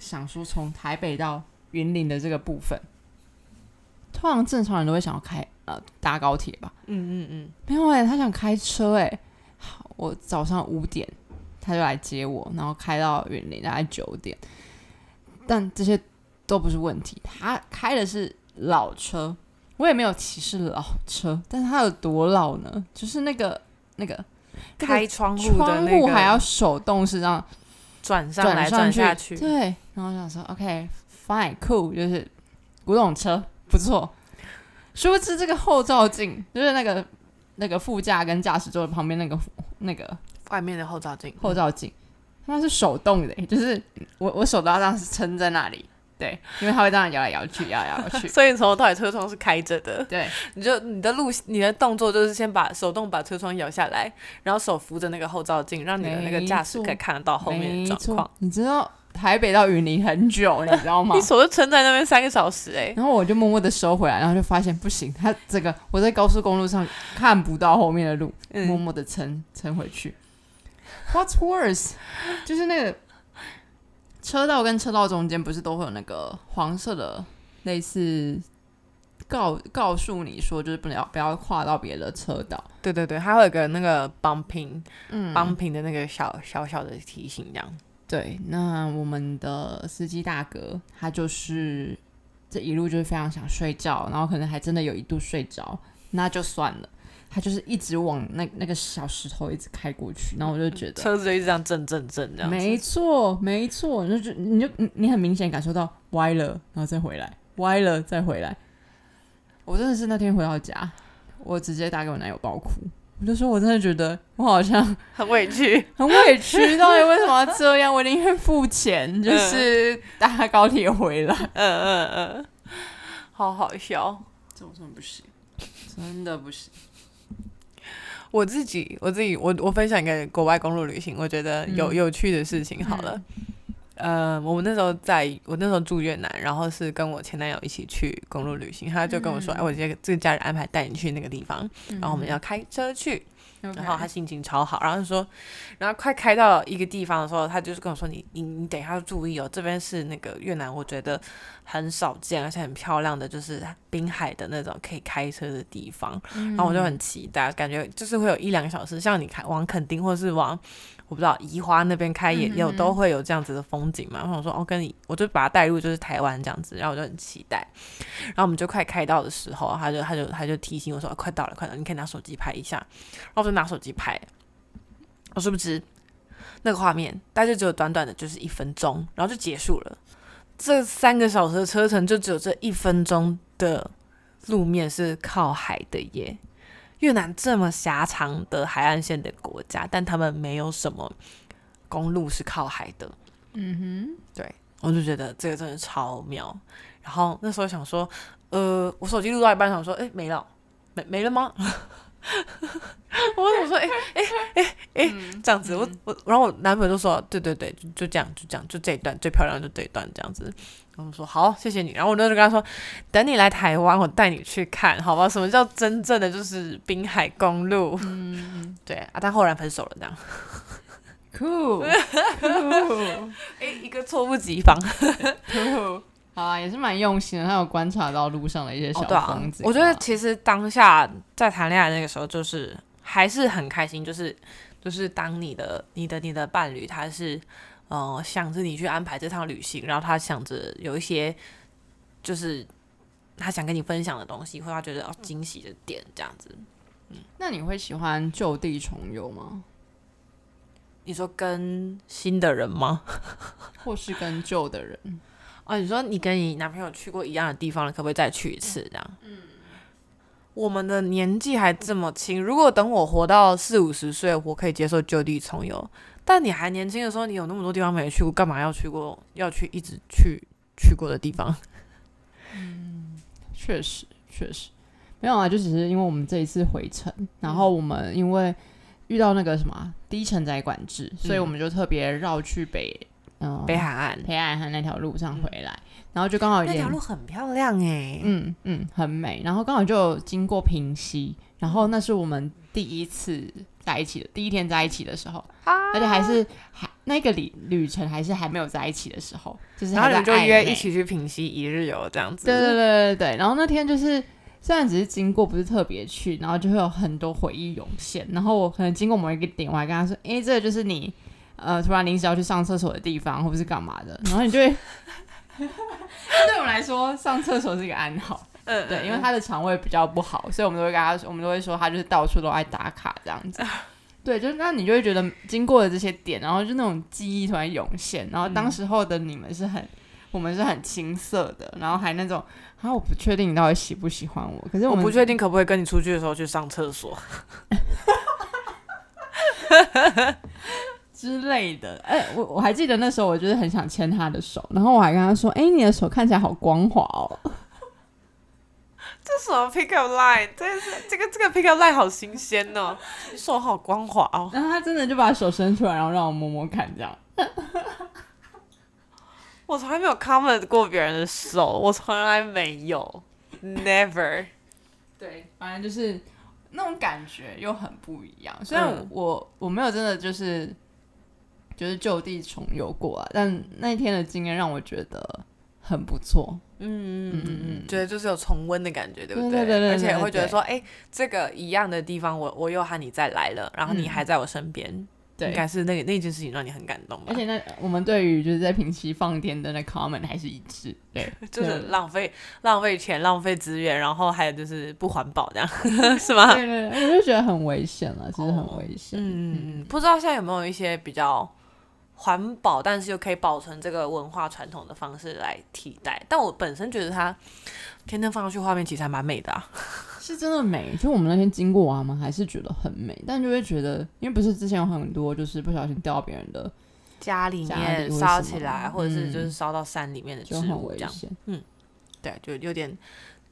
想说从台北到云林的这个部分，通常正常人都会想要开呃搭高铁吧，嗯嗯嗯，没有哎、他想开车哎、好，我早上五点他就来接我，然后开到云林大概九点，但这些都不是问题。他开的是老车，我也没有歧视老车，但是它有多老呢？就是那个那个开窗户的窗那个户还要手动是这样转上来转下去，对。然后我想说，OK fine cool，就是古董车不错。殊不知这个后照镜就是那个那个副驾跟驾驶座旁边那个那个外面的后照镜，后照镜，它是手动的，就是我我手都要这样撑在那里，对，因为它会这样摇来摇去，摇来摇去，(laughs) 所以从头到尾车窗是开着的。对，你就你的路你的动作就是先把手动把车窗摇下来，然后手扶着那个后照镜，让你的那个驾驶可以看得到后面的状况。。你知道台北到云林很久，你知道吗 (laughs) 你？手就撑在那边三个小时哎、然后我就默默的收回来，然后就发现不行，它这个我在高速公路上看不到后面的路，默嗯，默的撑撑回去。What's worse？就是那个车道跟车道中间不是都会有那个黄色的类似告告诉你说，就是不能要不要跨到别的车道。对对对，还会有个那个 bumping 嗯 bumping 的那个小小小的提醒，这样。对，那我们的司机大哥他就是这一路就是非常想睡觉，然后可能还真的有一度睡着，那就算了。他就是一直往那那个小石头一直开过去，然后我就觉得车子就一直这样震震震这样。没错，没错，你就觉你就你你很明显感受到歪了，然后再回来，歪了再回来。我真的是那天回到家，我直接打给我男友爆哭，我就说我真的觉得我好像 (laughs) 很委屈。很委屈，到底为什么要这样？我宁愿付钱，就是搭高铁回来。嗯嗯嗯，好好笑。这种真的不行，真的不行。我自己，我自己，我我分享一个国外公路旅行，我觉得有、嗯。有趣的事情。好了，呃，我们那时候在我那时候住越南，然后是跟我前男友一起去公路旅行，他就跟我说：“嗯。哎，我这个这个家人安排带你去那个地方，然后我们要开车去。”然后他心情超好，然后就说，然后快开到一个地方的时候，他就是跟我说：“你你你等一下要注意哦，这边是那个越南，我觉得很少见而且很漂亮的，就是滨海的那种可以开车的地方。”然后我就很期待，感觉就是会有一两个小时，像你开往垦丁或是往我不知道宜花那边开也有都会有这样子的风景嘛。然后我说哦，跟你我就把它带入就是台湾这样子，然后我就很期待。然后我们就快开到的时候，他就他就他就提醒我说、啊快到了，快到了，你可以拿手机拍一下。然后我就拿手机拍，我殊不知那个画面大概就只有短短的就是一分钟，然后就结束了。这三个小时的车程就只有这一分钟的路面是靠海的耶。越南这么狭长的海岸线的国家，但他们没有什么公路是靠海的。嗯哼，对我就觉得这个真的超妙。然后那时候想说，呃，我手机录到一半，想说，哎，没了，没没了吗？(laughs) 我怎么说，哎哎哎哎，这样子，我我，然后我男朋友就说，对对对，就就这样，就这样，就这一段最漂亮，就这一段这样子。然后我说好，谢谢你。然后我那时候就跟他说，等你来台湾，我带你去看，好吧？什么叫真正的就是滨海公路？嗯 (laughs) 对啊，但后来分手了，这样。，cool (laughs) cool 哎，一个猝不及防。cool，好啊，也是蛮用心的，他有观察到路上的一些小哦，对啊风景、，我觉得其实当下在谈恋爱那个时候，就是还是很开心，就是就是当你的你的你的伴侣他是呃想着你去安排这趟旅行，然后他想着有一些就是他想跟你分享的东西，或者他觉得哦惊喜的点这样子。嗯那你会喜欢就地重游吗？你说跟新的人吗？(laughs) 或是跟旧的人？哦，你说你跟你男朋友去过一样的地方了，可不可以再去一次？这样，嗯，我们的年纪还这么轻，如果等我活到四五十岁，我可以接受就地重游。但你还年轻的时候，你有那么多地方没去过，干嘛要去过？要去一直去去过的地方？嗯 (laughs) 确实，确实没有啊，就只是因为我们这一次回程，然后我们因为遇到那个什么啊低承载管制，所以我们就特别绕去北嗯、北海岸。北海岸那条路上回来，然后就刚好那也条路很漂亮哎、嗯嗯很美，然后刚好就经过平溪，然后那是我们第一次在一起的第一天在一起的时候，而且还是还那个旅旅程还是还没有在一起的时候，就是然后你们就约一起去平溪一日游这样子。对对对对对，然后那天就是虽然只是经过，不是特别去，然后就会有很多回忆涌现。然后我可能经过某一个点，我还跟他说：“诶，这个就是你呃突然临时要去上厕所的地方，或者是干嘛的。”然后你就会，(laughs) 对我们来说，上厕所是一个暗号。嗯，对，因为他的肠胃比较不好，所以我们都会跟他说，我们都会说他就是到处都爱打卡这样子。(laughs) 对，就是那你就会觉得经过了这些点，然后就那种记忆突然涌现，然后当时候的你们是很，我们是很青涩的，然后还那种，啊，我不确定你到底喜不喜欢我，可是们我不确定可不可以跟你出去的时候去上厕所。(laughs) 之类的。哎、我我还记得那时候我就是很想牵他的手，然后我还跟他说，哎、你的手看起来好光滑哦。(laughs) 这什么 pick up line？这是这个这个 pick up line 好新鲜哦，你手好光滑哦。(laughs) 然后他真的就把手伸出来，然后让我摸摸看，这样。(laughs) 我从来没有 comment 过别人的手，我从来没有，never。对，反正就是那种感觉又很不一样。虽然嗯我、我没有真的就是就是就地重游过啊，但那一天的经验让我觉得很不错。嗯嗯嗯嗯嗯，觉得就是有重温的感觉，对不对对对对而且会觉得说，哎，这个一样的地方，我我又和你再来了，然后你嗯还在我身边，对应该是那个那件事情让你很感动吧而？且那我们对于就是在平息放电的那 comment 还是一致，对，(laughs) 就是浪费浪费钱、浪费资源，然后还有就是不环保，这样 (laughs) 是吗？对对对，我就觉得很危险了，其实很危险。嗯嗯嗯，不知道现在有没有一些比较环保，但是又可以保存这个文化传统的方式来替代。但我本身觉得它天天放上去画面其实还蛮美的啊。(laughs) 是真的美，就我们那天经过啊嘛，还是觉得很美，但就会觉得，因为不是之前有很多就是不小心掉到别人的，家里家面烧起来，或者是嗯就是烧到山里面的植就很物这样，危险。嗯对，就有点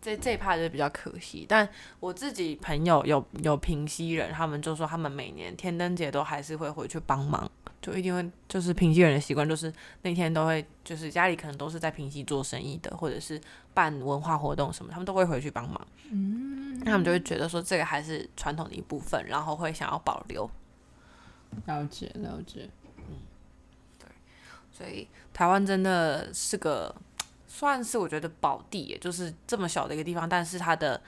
这这一趴就比较可惜。但我自己朋友有有平溪人，他们就说他们每年天灯节都还是会回去帮忙，就一定会就是平溪人的习惯，就是那天都会就是家里可能都是在平溪做生意的，或者是办文化活动什么，他们都会回去帮忙。嗯，他们就会觉得说这个还是传统的一部分，然后会想要保留。了解了解，嗯，对所以台湾真的是个算是我觉得宝地也，就是这么小的一个地方，但是它的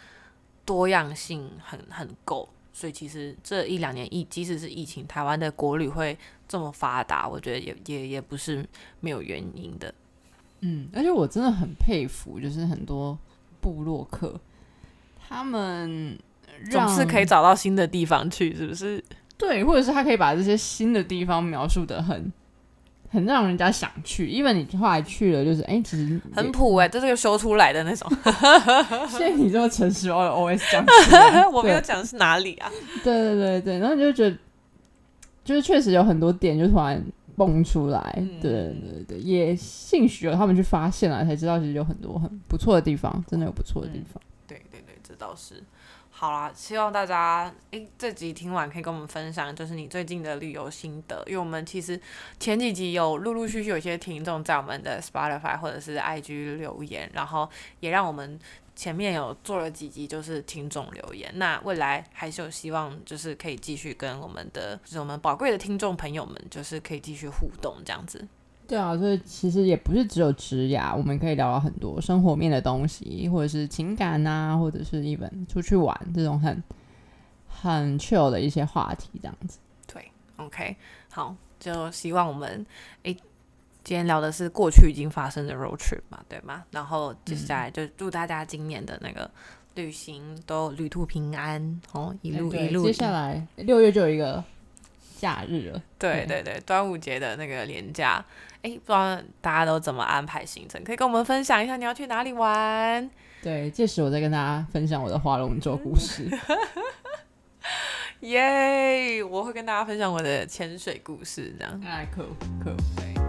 多样性很很够。所以其实这一两年疫，即使是疫情，台湾的国旅会这么发达，我觉得也也也不是没有原因的。嗯，而且我真的很佩服，就是很多部落客，他们让总是可以找到新的地方去，是不是？对，或者是他可以把这些新的地方描述的很很让人家想去，因为你后来去了，就是哎、其实很普哎、这是个修出来的那种。(laughs) 谢谢你这么诚实哦，OS 讲 (laughs) 我没有讲是哪里啊？对对对对，然后你就觉得，就是确实有很多点就突然蹦出来，嗯对对对对，也兴许有他们去发现了，才知道其实有很多很不错的地方，真的有不错的地方。对对对，这倒是。好啦，希望大家诶这集听完可以跟我们分享，就是你最近的旅游心得。因为我们其实前几集有陆陆续续有一些听众在我们的 Spotify 或者是 IG 留言，然后也让我们前面有做了几集就是听众留言。那未来还是有希望，就是可以继续跟我们的就是我们宝贵的听众朋友们，就是可以继续互动这样子。对啊，所以其实也不是只有职涯，我们可以聊到很多生活面的东西，或者是情感啊，或者是 even 出去玩这种很很 chill 的一些话题，这样子。对，OK，好，就希望我们诶，今天聊的是过去已经发生的 road trip 嘛，对吗？然后接下来就祝大家今年的那个旅行都旅途平安哦，一路一路。接下来六月就有一个假日了，对对对对，端午节的那个连假，哎，不知道大家都怎么安排行程？可以跟我们分享一下你要去哪里玩？对，届时我再跟大家分享我的划龙舟故事。(laughs) 耶我会跟大家分享我的潜水故事，这样。哎，可可。